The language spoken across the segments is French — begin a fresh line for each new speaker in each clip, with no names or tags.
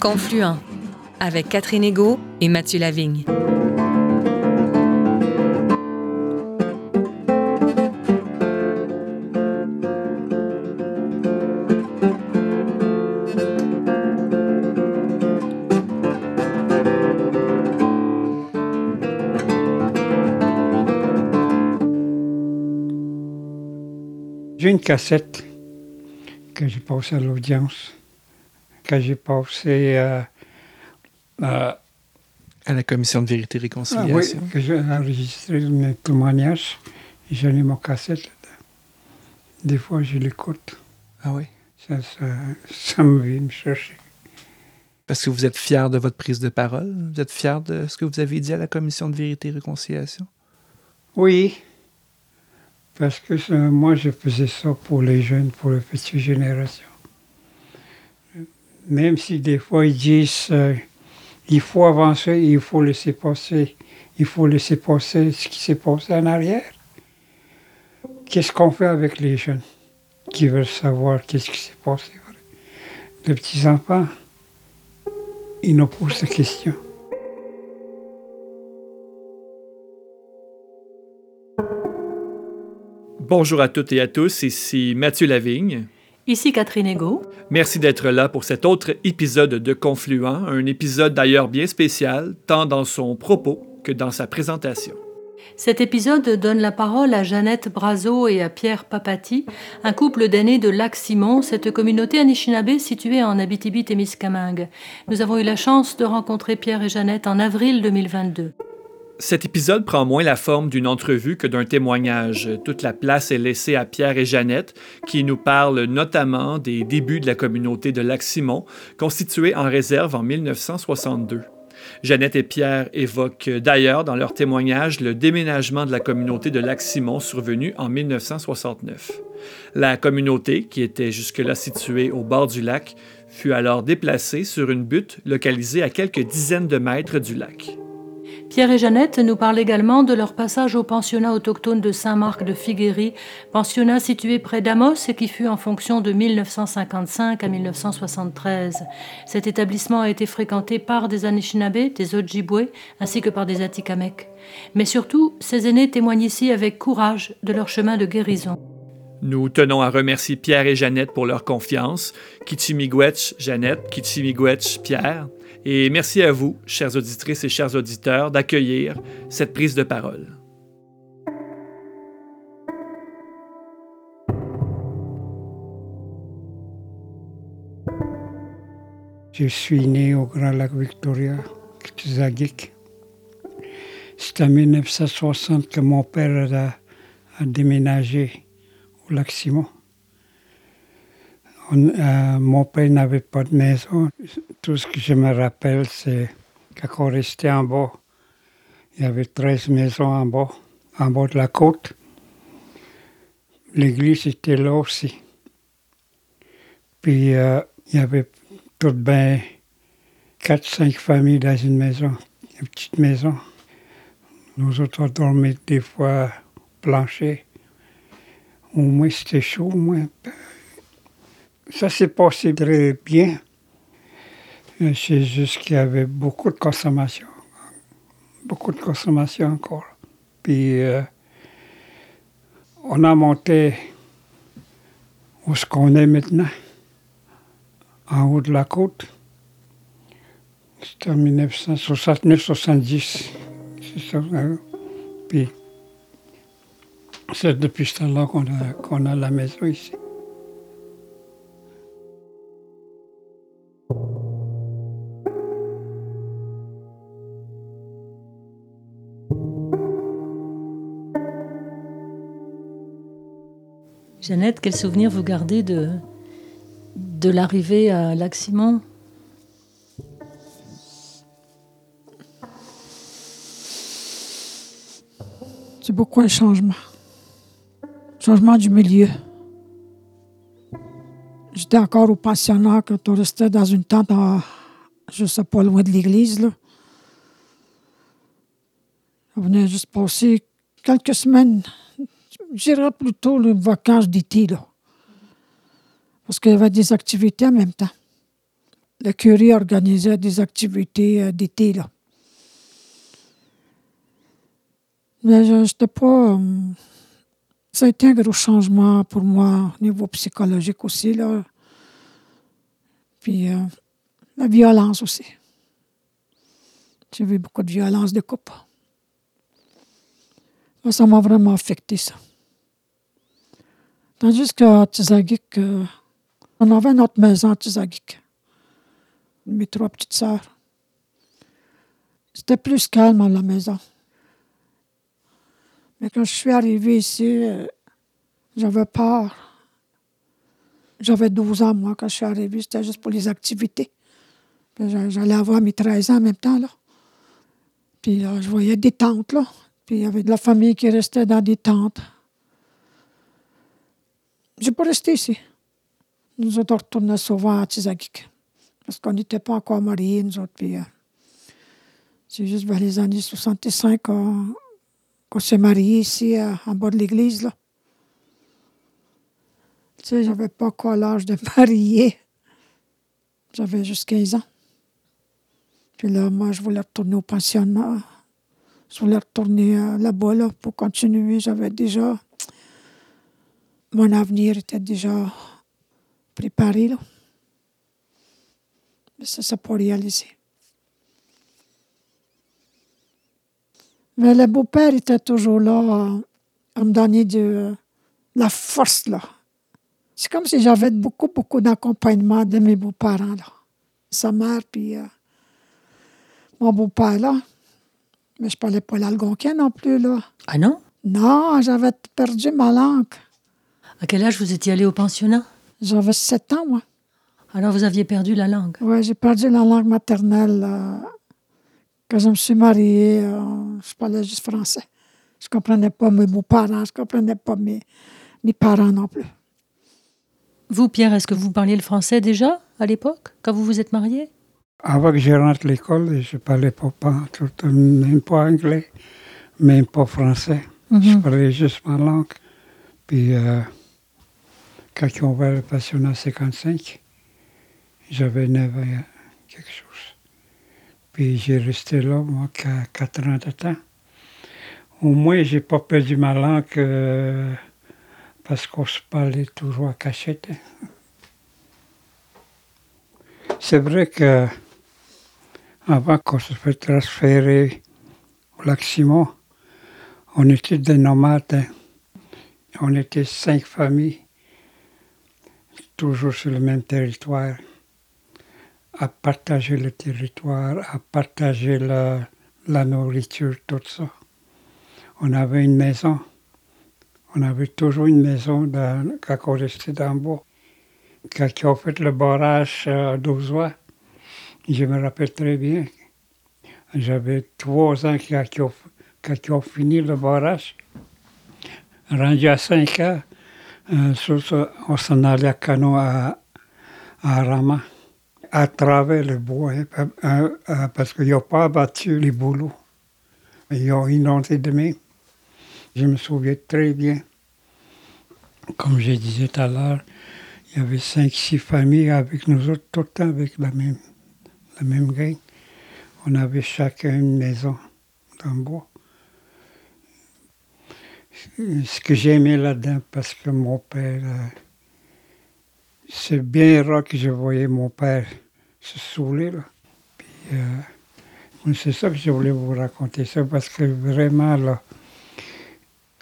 Confluent avec Catherine Ego et Mathieu Lavigne.
J'ai une cassette que j'ai passée à l'audience, que j'ai passée euh, euh,
À la commission de vérité et
ah oui,
réconciliation.
que j'ai enregistré mes témoignages. et J'ai mis mon cassette là-dedans. Des fois, je l'écoute.
Ah oui?
Ça, ça, ça me vient me chercher.
Parce que vous êtes fier de votre prise de parole? Vous êtes fier de ce que vous avez dit à la commission de vérité et réconciliation?
Oui, parce que ça, moi, je faisais ça pour les jeunes, pour les petites générations. Même si des fois ils disent euh, il faut avancer, il faut laisser passer, il faut laisser passer ce qui s'est passé en arrière. Qu'est-ce qu'on fait avec les jeunes qui veulent savoir qu'est-ce qui s'est passé? Les petits-enfants, ils nous posent des questions.
Bonjour à toutes et à tous, ici Mathieu Lavigne.
Ici Catherine Ego.
Merci d'être là pour cet autre épisode de Confluent, un épisode d'ailleurs bien spécial, tant dans son propos que dans sa présentation.
Cet épisode donne la parole à Jeannette Brazo et à Pierre Papati, un couple d'aînés de Lac-Simon, cette communauté anishinaabe située en Abitibi-Témiscamingue. Nous avons eu la chance de rencontrer Pierre et Jeannette en avril 2022.
Cet épisode prend moins la forme d'une entrevue que d'un témoignage. Toute la place est laissée à Pierre et Jeannette, qui nous parlent notamment des débuts de la communauté de Lac-Simon, constituée en réserve en 1962. Jeannette et Pierre évoquent d'ailleurs dans leur témoignage le déménagement de la communauté de Lac-Simon survenu en 1969. La communauté, qui était jusque-là située au bord du lac, fut alors déplacée sur une butte localisée à quelques dizaines de mètres du lac.
Pierre et Jeannette nous parlent également de leur passage au pensionnat autochtone de Saint-Marc de Figuerie, pensionnat situé près d'Amos et qui fut en fonction de 1955 à 1973. Cet établissement a été fréquenté par des Anishinaabe, des Ojibwe, ainsi que par des Atikamekw. Mais surtout, ces aînés témoignent ici avec courage de leur chemin de guérison.
Nous tenons à remercier Pierre et Jeannette pour leur confiance, Kichimigwetch Jeannette, Kichimigwetch Pierre, et merci à vous, chères auditrices et chers auditeurs, d'accueillir cette prise de parole.
Je suis né au Grand Lac Victoria, Kitizagik. C'est en 1960 que mon père a déménagé au Lac Simon. Euh, mon père n'avait pas de maison. Tout ce que je me rappelle, c'est quand on restait en bas, il y avait 13 maisons en bas, en bas de la côte. L'église était là aussi. Puis euh, il y avait tout ben 4-5 familles dans une maison, une petite maison. Nous autres, on des fois plancher. Au moins, c'était chaud, au moins. Ça s'est passé très bien. Euh, C'est juste qu'il y avait beaucoup de consommation. Beaucoup de consommation encore. Puis, euh, on a monté où ce qu'on est maintenant, en haut de la côte. C'était en 1969-70. C'est ça. hein. Puis, c'est depuis ce temps-là qu'on a, qu'on a la maison ici.
Jeannette, quel souvenir vous gardez de, de l'arrivée à Lac-Simon
C'est beaucoup un changement. Changement du milieu. J'étais encore au pensionnat quand on restait dans une tente, à, je sais pas, loin de l'église. On venait juste passer quelques semaines, je dirais plutôt les vacances d'été. Là. Parce qu'il y avait des activités en même temps. le curé organisait des activités euh, d'été. Là. Mais je n'étais pas. euh, ça a été un gros changement pour moi au niveau psychologique aussi. Là. Puis euh, la violence aussi. J'ai vu beaucoup de violence de couple. Ça m'a vraiment affecté, ça. Tandis qu'à Tizagik, euh, on avait notre maison à Tizagik. Mes trois petites sœurs. C'était plus calme à la maison. Mais quand je suis arrivée ici, euh, j'avais peur. J'avais 12 ans, moi, quand je suis arrivée. C'était juste pour les activités. J'a- J'allais avoir mes 13 ans en même temps, là. Puis là, je voyais des tentes, là. Puis il y avait de la famille qui restait dans des tentes. J'ai pas resté ici. Nous autres, on retournait souvent à Tizagik. Parce qu'on n'était pas encore mariés, nous autres. Euh, c'est juste vers les années 65 qu'on, s'est mariés ici, euh, en bas de l'église, là. Tu sais, j'avais pas encore l'âge de marier. J'avais juste 15 ans. Puis là, moi, je voulais retourner au pensionnat. Je voulais retourner euh, là-bas, là, pour continuer. J'avais déjà... Mon avenir était déjà préparé, là. Mais ça, ça pas réalisé. Mais le beau-père était toujours là euh, à me donner de euh, la force, là. C'est comme si j'avais beaucoup, beaucoup d'accompagnement de mes beaux-parents, là. Sa mère, puis euh, mon beau-père, là. Mais je parlais pas l'algonquin non plus, là.
Ah non?
Non, j'avais perdu ma langue.
À quel âge vous étiez allé au pensionnat?
J'avais sept ans, moi.
Alors vous aviez perdu la langue?
Oui, j'ai perdu la langue maternelle. euh, quand je me suis mariée, euh, je parlais juste français. Je ne comprenais pas mes beaux-parents, je ne comprenais pas mes, mes parents non plus.
Vous, Pierre, est-ce que vous parliez le français déjà à l'époque, quand vous vous êtes marié
Avant que je rentre à l'école, je parlais pas, pas tout, même pas anglais, même pas français. Je parlais juste ma langue. Puis, euh, quand ils ont ouvert le pensionnat 55, j'avais 9 ans, quelque chose. Puis, j'ai resté là, moi, qu'à 4 ans de temps. Au moins, j'ai pas perdu ma langue euh, parce qu'on se parlait toujours à cachette. hein. C'est vrai que avant qu'on se fait transférer au lac Simon, on était des nomades. hein. On était cinq familles, toujours sur le même territoire, à partager le territoire, à partager la, nourriture, tout ça. On avait une maison. On avait toujours une maison dans, quand on restait dans le fait le barrage à Douzois, je me rappelle très bien. J'avais trois ans quand ils ont fini le barrage. Rendu à cinq ans, euh, sur ça, on s'en allait à canot à, à Rama, à travers le bois, parce qu'ils n'ont pas abattu les bouleaux. Ils ont inondé de même. Je me souviens très bien. Comme je disais tout à l'heure, il y avait cinq, six familles avec nous autres, tout le temps avec la même, la même gang. On avait chacun une maison dans le bois. Ce que j'aimais là-dedans, parce que mon père, euh, c'est bien rare que je voyais mon père se saouler. Puis, euh, c'est ça que je voulais vous raconter, ça, parce que vraiment, là,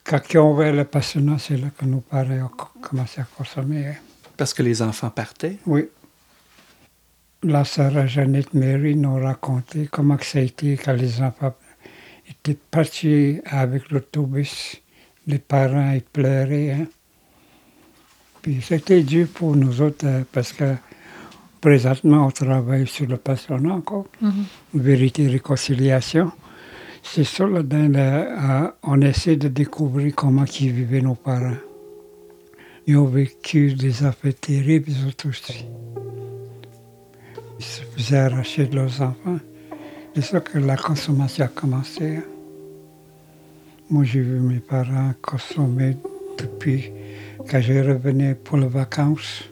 quand ils ont ouvert le passionnat, c'est là que nos parents ont co- commencé à consommer. hein.
Parce que les enfants partaient?
Oui. La sœur Jeannette Mary nous racontait comment que ça a été quand les enfants étaient partis avec l'autobus. Les parents, ils pleuraient. hein. Puis c'était dur pour nous autres euh, parce que présentement, on travaille sur le passionnat encore. Vérité et réconciliation. C'est ça, là-dedans, là, on essaie de découvrir comment ils vivaient nos parents. Ils ont vécu des affaires terribles, ils aussi. Ils se faisaient arracher de leurs enfants. C'est ça que la consommation a commencé. hein. Moi, j'ai vu mes parents consommer depuis quand je revenais pour les vacances.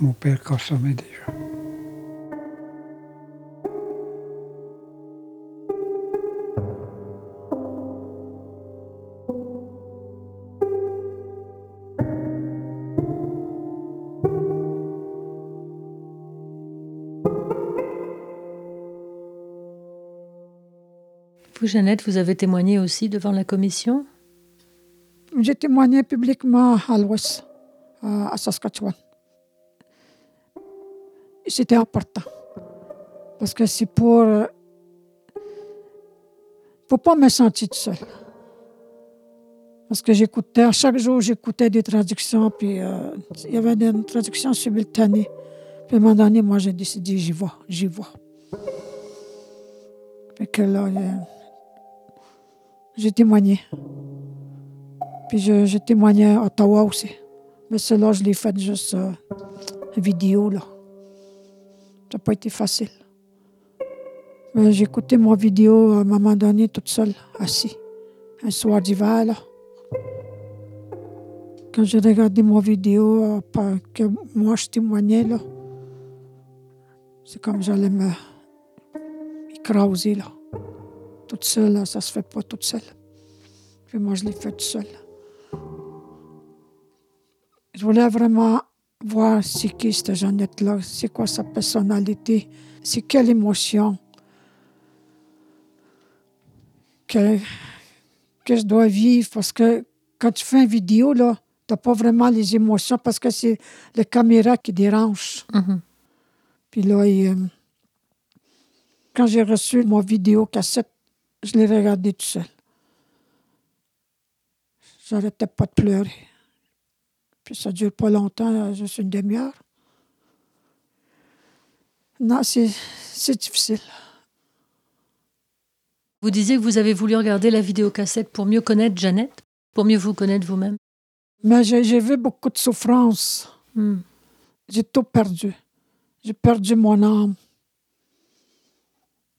Mon père consommait.
Vous, Jeannette, vous avez témoigné aussi devant la commission?
J'ai témoigné publiquement à l'Ouest, à Saskatchewan. C'était important. Parce que c'est pour. pour pas me sentir seule. Parce que j'écoutais, chaque jour, j'écoutais des traductions, puis euh, il y avait des traductions simultanées. Puis à un moment donné, moi, j'ai décidé, j'y vois, j'y vois. Puis que là, j'ai témoigné. Puis j'ai témoigné à Ottawa aussi. Mais cela, je l'ai fait juste euh, vidéo, là. Ça n'a pas été facile. Mais écouté mon vidéo à un moment donné, toute seule, assis. Un soir d'hiver, là. Quand j'ai regardé mon vidéo, euh, que moi je témoignais, là, c'est comme j'allais me écraser, là. Toute seule, là, ça se fait pas toute seule. Puis moi, je l'ai fait toute seule. Je voulais vraiment voir c'est qui cette Jeannette-là, c'est quoi sa personnalité, c'est quelle émotion que, que je dois vivre. Parce que quand tu fais une vidéo, là, tu n'as pas vraiment les émotions parce que c'est la caméra qui dérange.
Mhm.
Puis là, euh, quand j'ai reçu mon vidéo cassette, je l'ai regardé tout seul. J'arrêtais pas de pleurer. Puis ça dure pas longtemps, juste une demi-heure. Non, c'est difficile.
Vous disiez que vous avez voulu regarder la vidéocassette pour mieux connaître Jeannette, pour mieux vous connaître vous-même.
Mais j'ai vu beaucoup de souffrance.
Hmm.
J'ai tout perdu. J'ai perdu mon âme.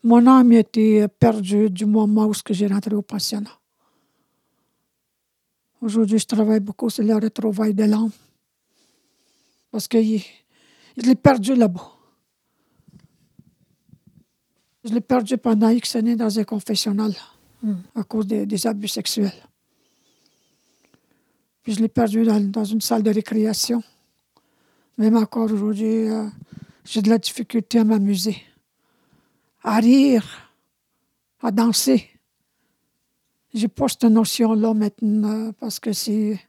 Mon âme était perdue du moment où j'ai rentré au pensionnat. Aujourd'hui, je travaille beaucoup sur le retrouvaille de l'âme. Parce que je l'ai perdu là-bas. Je l'ai perdu pendant X années dans un confessionnal
Hmm.
à cause des, des abus sexuels. Puis je l'ai perdu dans, dans une salle de récréation. Même encore aujourd'hui, euh, j'ai de la difficulté à m'amuser, à rire, à danser. J'ai pas cette notion-là maintenant parce que c'est.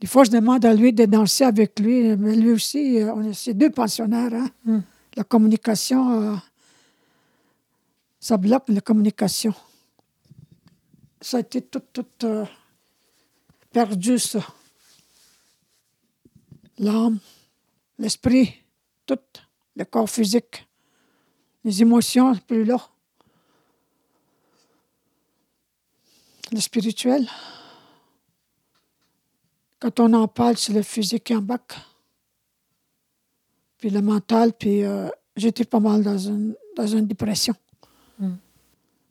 Des fois, je demande à lui de danser avec lui, mais lui aussi, euh, on est c'est deux pensionnaires. Hein?
Mm.
La communication, euh, ça bloque la communication. Ça a été tout, tout euh, perdu, ça. L'âme, l'esprit, tout, le corps physique, les émotions, plus là. Le spirituel. Quand on en parle, c'est le physique qui embarque. Puis le mental, puis euh, j'étais pas mal dans une, dans une dépression.
Mm.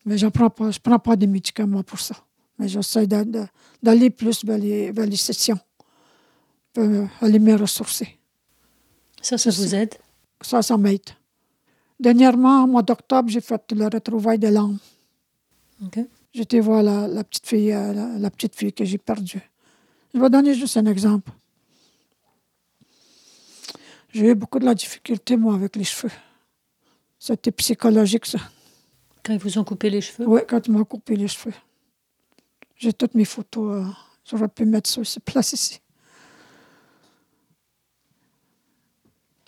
Mais je ne prends, pas, je prends pas de médicaments pour ça. Mais j'essaie d'aller plus vers les, vers les sessions, pour euh, aller me ressourcer.
Ça, ça vous aide?
Ça, ça m'aide. Dernièrement, au mois d'octobre, j'ai fait le retrouvaille de l'âme. J'étais voir la, la petite fille, euh, la, la petite fille que j'ai perdue. Je vais donner juste un exemple. J'ai eu beaucoup de la difficulté, moi, avec les cheveux. C'était psychologique, ça.
Quand ils vous ont coupé les cheveux?
Oui, quand ils m'ont coupé les cheveux. J'ai toutes mes photos. euh, J'aurais pu mettre ça sur place ici.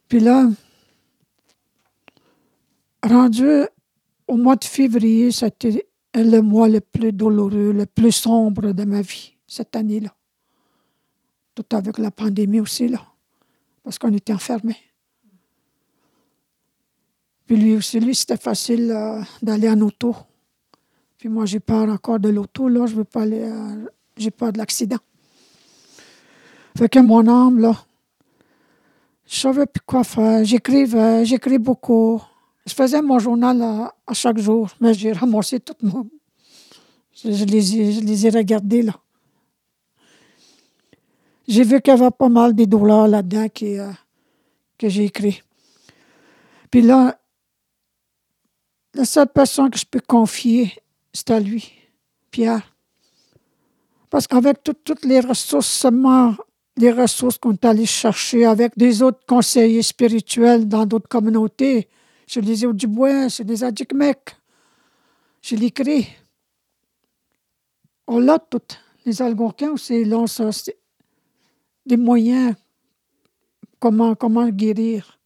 Puis là, rendu au mois de février, c'était le mois le plus douloureux, le plus sombre de ma vie, cette année-là. Tout avec la pandémie aussi, là. Parce qu'on était enfermés. Puis lui aussi, lui, c'était facile euh, d'aller en auto. Puis moi, j'ai peur encore de l'auto, là. Je veux pas aller. euh, j'ai peur de l'accident. Fait que mon âme, là, je savais plus quoi faire. J'écrivais, j'écris beaucoup. Je faisais mon journal à, chaque jour, mais j'ai ramassé tout mon. Je, je les, ai, regardés, là. J'ai vu qu'il y avait pas mal de douleurs là-dedans euh, que j'ai écrit. Puis là, la seule personne que je peux confier, c'est à lui, Pierre. Parce qu'avec tout- toutes les ressources, seulement les ressources qu'on est allé chercher avec des autres conseillers spirituels dans d'autres communautés, chez les Dubois, chez les Adjikmek, Je l'écris. On l'a tout. Les Algonquins aussi, ça, des moyens, comment, comment guérir.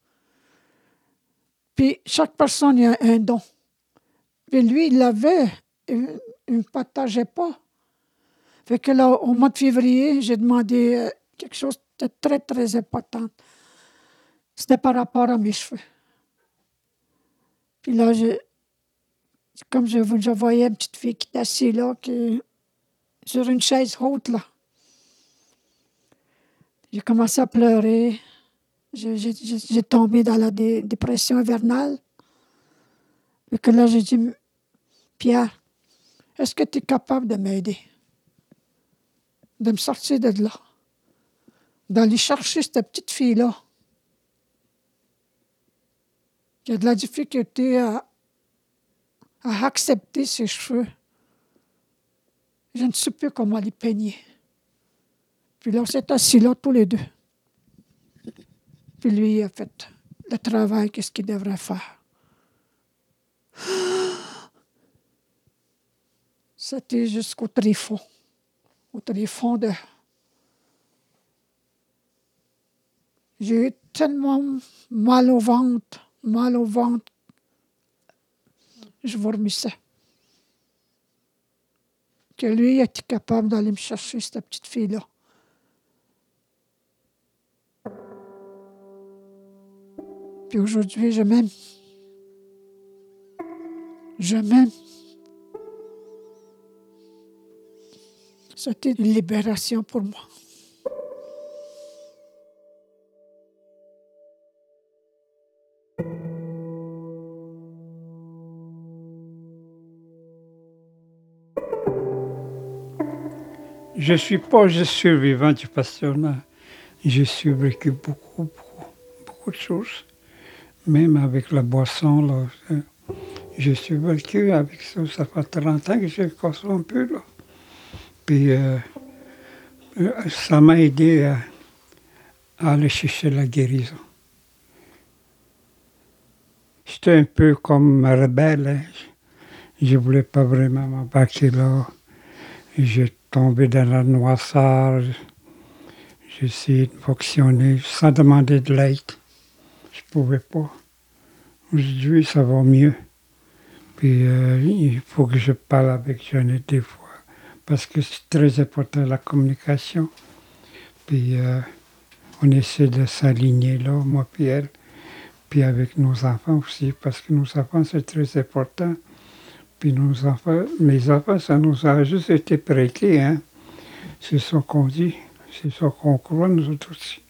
Puis chaque personne a un don. Puis lui, il l'avait, il ne partageait pas. Fait que là, au mois de février, j'ai demandé euh, quelque chose de très, très important. C'était par rapport à mes cheveux. Puis là, je, comme je, voyais une petite fille qui était assise là, qui, sur une chaise haute, là. J'ai commencé à pleurer. J'ai tombé dans la dépression hivernale. Et que là, j'ai dit, Pierre, est-ce que tu es capable de m'aider? De me sortir de là? D'aller chercher cette petite fille-là qui a de la difficulté à, à accepter ses cheveux. Je ne sais plus comment les peigner. Puis là, on s'est assis là tous les deux. Puis lui a fait le travail, qu'est-ce qu'il devrait faire. C'était jusqu'au tréfonds, au tréfonds de... J'ai eu tellement mal au ventre mal au ventre. Je vomissais. Que lui était capable d'aller me chercher cette petite fille-là? Puis aujourd'hui, je m'aime. Je m'aime. C'était une libération pour moi.
Je ne suis pas survivant du passionnat. J'ai survécu beaucoup, beaucoup, beaucoup de choses. Même avec la boisson, là, j'ai survécu avec ça. Ça fait 30 ans que je consomme un peu. Puis euh, euh, ça m'a aidé à, aller chercher la guérison. J'étais un peu comme rebelle. Hein. Je ne voulais pas vraiment m'embarquer là. Tombé dans la noirceur. J'ai essayé de fonctionner sans demander de l'aide. Je pouvais pas. Aujourd'hui, ça va mieux. Puis euh, il faut que je parle avec Jeannette des fois. Parce que c'est très important la communication. Puis euh, on essaie de s'aligner là, moi et elle. Puis avec nos enfants aussi, parce que nos enfants, c'est très important. Puis nos mes enfants, ça nous a juste été prêté. Hein? C'est ce qu'on dit, c'est ce qu'on croit, nous autres aussi.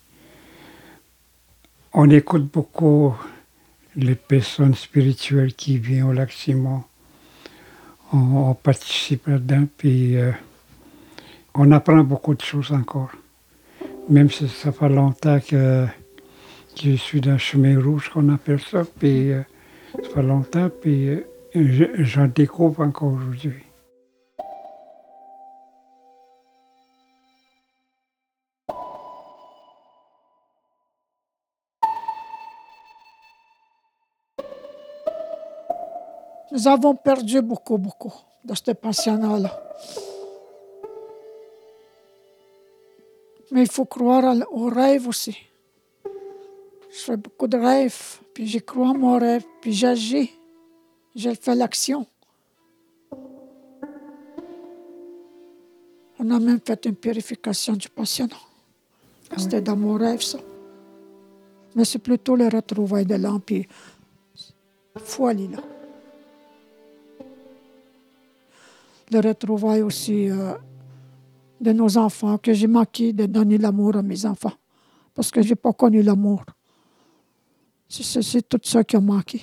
On écoute beaucoup les personnes spirituelles qui viennent au lac Simon. On, participe là-dedans, puis euh, on apprend beaucoup de choses encore. Même si ça fait longtemps que, je suis dans le chemin rouge, qu'on appelle ça, puis euh, ça fait longtemps, puis euh, j'en découvre encore aujourd'hui.
Nous avons perdu beaucoup, beaucoup dans ce pensionnat-là. Mais il faut croire aux rêves aussi. Je fais beaucoup de rêves, puis j'y crois à mon rêve, puis j'agis j'ai fait l'action. On a même fait une purification du pensionnat. Ah C'était dans mon rêve, ça. Mais c'est plutôt le retrouvailles de l'Empire. Foi, là. Le retrouvailles aussi euh, de nos enfants, que j'ai manqué de donner l'amour à mes enfants. Parce que je n'ai pas connu l'amour. C'est tout ça qui a manqué.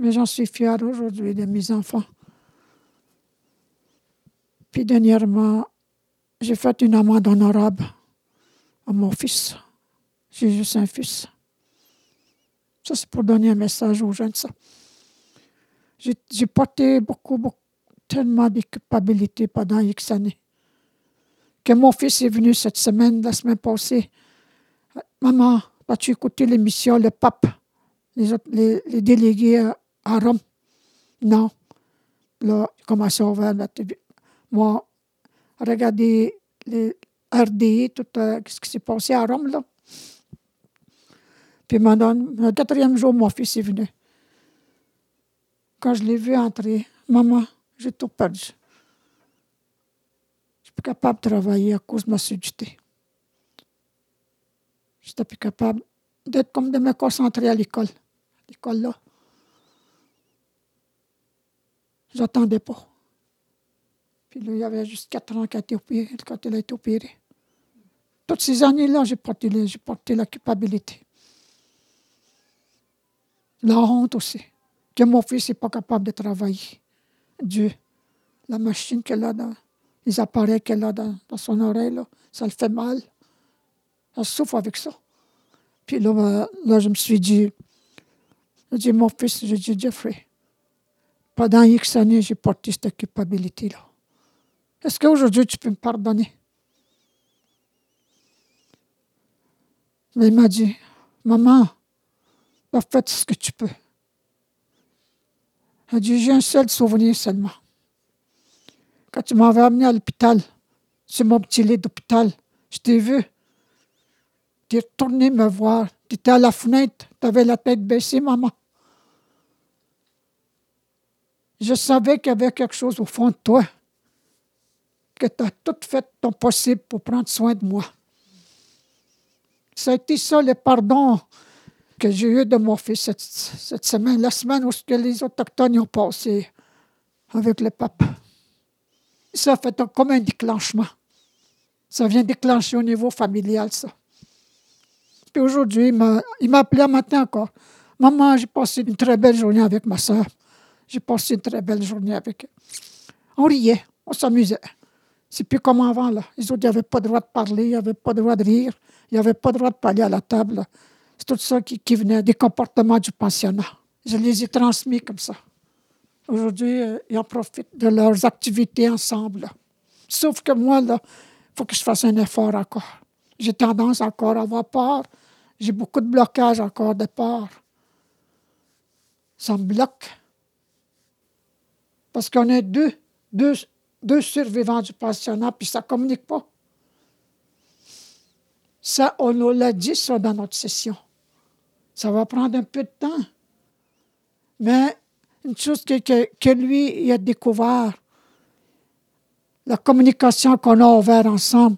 Mais j'en suis fière aujourd'hui de mes enfants. Puis dernièrement, j'ai fait une amende honorable à mon fils. J'ai juste un fils. Ça, c'est pour donner un message aux jeunes. J'ai porté beaucoup, beaucoup, tellement de culpabilité pendant X années. Que mon fils est venu cette semaine, la semaine passée. Maman, as-tu écouté l'émission Le Pape, les, les, délégués à Rome. Non. Là, il commençait à ouvrir la télé. Moi, regarder les RDI, tout euh, ce qui s'est passé à Rome, là. Puis maintenant, le quatrième jour, mon fils est venu. Quand je l'ai vu entrer, maman, j'ai tout perdu. Je suis plus capable de travailler à cause de ma surdité. Je n'étais plus capable d'être comme de me concentrer à l'école. L'école là. J'attendais pas. Puis là, il y avait juste quatre ans quand il a été opéré. Toutes ces années-là, j'ai porté, porté la culpabilité. La honte aussi. Que mon fils n'est pas capable de travailler. Dieu, la machine qu'elle a dans, les appareils qu'elle a dans, son oreille, ça le fait mal. Elle souffre avec ça. Puis là, euh, là je me suis dit, j'ai dit, mon fils, j'ai dit, Jeffrey, pendant X années, j'ai porté cette culpabilité-là. Est-ce qu'aujourd'hui, tu peux me pardonner? Mais il m'a dit, maman, faites ce que tu peux. A dit, j'ai un seul souvenir seulement. Quand tu m'avais amené à l'hôpital, sur mon petit lit d'hôpital, je t'ai vu. Tu es retourné me voir. Tu étais à la fenêtre, tu avais la tête baissée, maman. Je savais qu'il y avait quelque chose au fond de toi, que tu as tout fait ton possible pour prendre soin de moi. Ça a été ça le pardon que j'ai eu de mon fils cette, semaine, la semaine où les Autochtones ont passé avec le pape. Ça a fait comme un déclenchement. Ça vient déclencher au niveau familial, ça. Puis aujourd'hui, il m'a appelé un matin encore. Maman, j'ai passé une très belle journée avec ma soeur. J'ai passé une très belle journée avec eux. On riait, on s'amusait. C'est plus comme avant, là. Les autres n'avaient pas le droit de parler, ils n'avaient pas le droit de rire, ils n'avaient pas le droit de parler à la table. C'est tout ça qui, venait des comportements du pensionnat. Je les ai transmis comme ça. Aujourd'hui, euh, ils en profitent de leurs activités ensemble. Sauf que moi, il faut que je fasse un effort encore. J'ai tendance encore à avoir peur. J'ai beaucoup de blocages encore de peur. Ça me bloque. Parce qu'on est deux, deux, deux survivants du pensionnat, puis ça ne communique pas. Ça, on nous l'a dit, ça, dans notre session. Ça va prendre un peu de temps. Mais une chose que, que, lui, il a découvert, la communication qu'on a ouverte ensemble,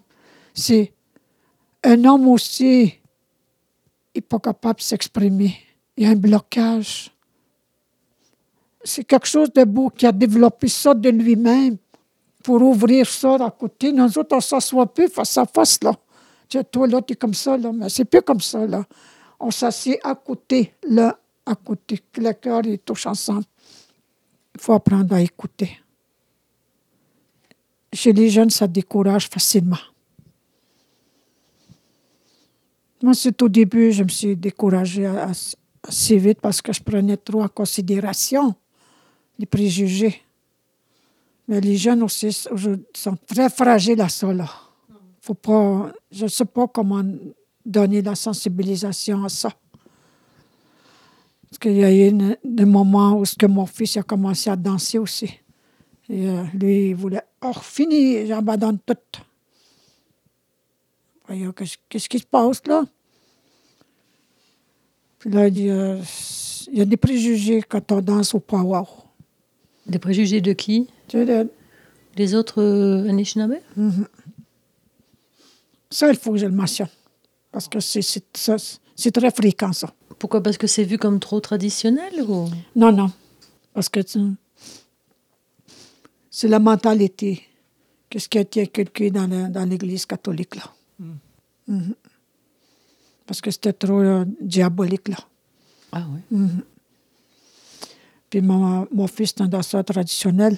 c'est un homme aussi n'est pas capable de s'exprimer. Il y a un blocage. C'est quelque chose de beau qui a développé ça de lui-même pour ouvrir ça à côté. Nous autres, on ne s'assoit plus face à face, là. Tu sais, toi, là, comme ça, là, mais c'est plus comme ça, là on s'assied à côté, là, à côté, que le cœur ils touchent ensemble. Il faut apprendre à écouter. Chez les jeunes, ça décourage facilement. Moi, c'est au début, je me suis découragée assez vite parce que je prenais trop en considération les préjugés. Mais les jeunes aussi sont très fragiles à ça. Là. Faut pas, je ne sais pas comment donner la sensibilisation à ça. Parce qu'il y a eu des moments où que mon fils a commencé à danser aussi. Et euh, lui, il voulait, oh, fini, j'abandonne tout. Voyons, qu'est-ce qui se passe là? Puis là, il dit, euh, il y a des préjugés quand on danse au power.
Des préjugés de qui?
De,
Les autres euh, Anishinaabe?
Mhm. Ça, il faut que je le mentionne. Parce que c'est très fréquent, ça.
Pourquoi? Parce que c'est vu comme trop traditionnel ou...
Non, non. Parce que c'est la mentalité. Qu'est-ce qui a été inculqué dans l'Église catholique, là. Mm. Mhm. Parce que c'était trop euh, diabolique, là.
Ah oui.
Mhm. Puis mon, mon fils est un danseur traditionnel.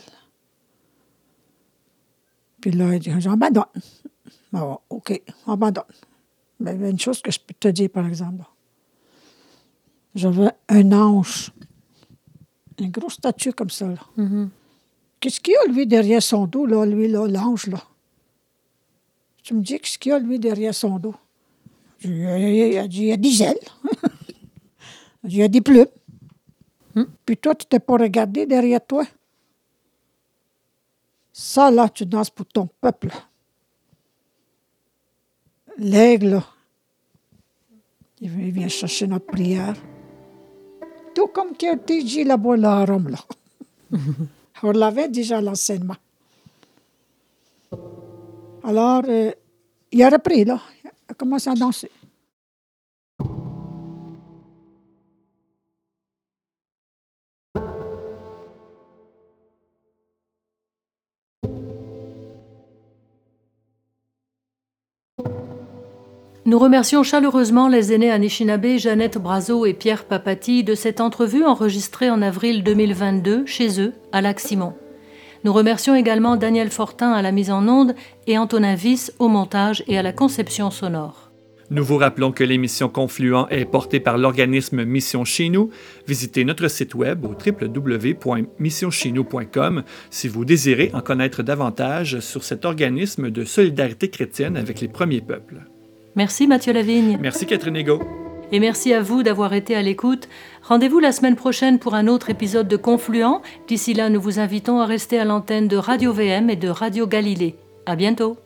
Puis là, il dit J'abandonne. Ah, OK, abandonne. Mais il y a une chose que je peux te dire, par exemple. J'avais un ange, une grosse statue comme ça.
Mm-hmm.
Qu'est-ce qu'il y a, lui, derrière son dos, là, lui, là, l'ange, là? Tu me dis, qu'est-ce qu'il y a, lui, derrière son dos? Il a dit, il y a des ailes. il y a des plumes. Puis toi, tu t'es pas regardé derrière toi? Ça, là, tu danses pour ton peuple. L'aigle, il vient- il vient chercher notre prière. Tout comme qui a été dit là-bas, là, à Rome, là. On l'avait déjà l'enseignement. Alors, euh, il a repris, là. Il a commencé à danser.
Nous remercions chaleureusement les aînés Anishinaabe, Jeannette Brazo et Pierre Papati de cette entrevue enregistrée en avril 2022 chez eux, à Lac-Simon. Nous remercions également Daniel Fortin à la mise en onde et Antonin Viss au montage et à la conception sonore.
Nous vous rappelons que l'émission Confluent est portée par l'organisme Mission Chez Nous. Visitez notre site web au www.missioncheznous.com si vous désirez en connaître davantage sur cet organisme de solidarité chrétienne avec les premiers peuples.
Merci Mathieu Lavigne.
Merci Catherine Ego.
Et merci à vous d'avoir été à l'écoute. Rendez-vous la semaine prochaine pour un autre épisode de Confluent. D'ici là, nous vous invitons à rester à l'antenne de Radio VM et de Radio Galilée. À bientôt.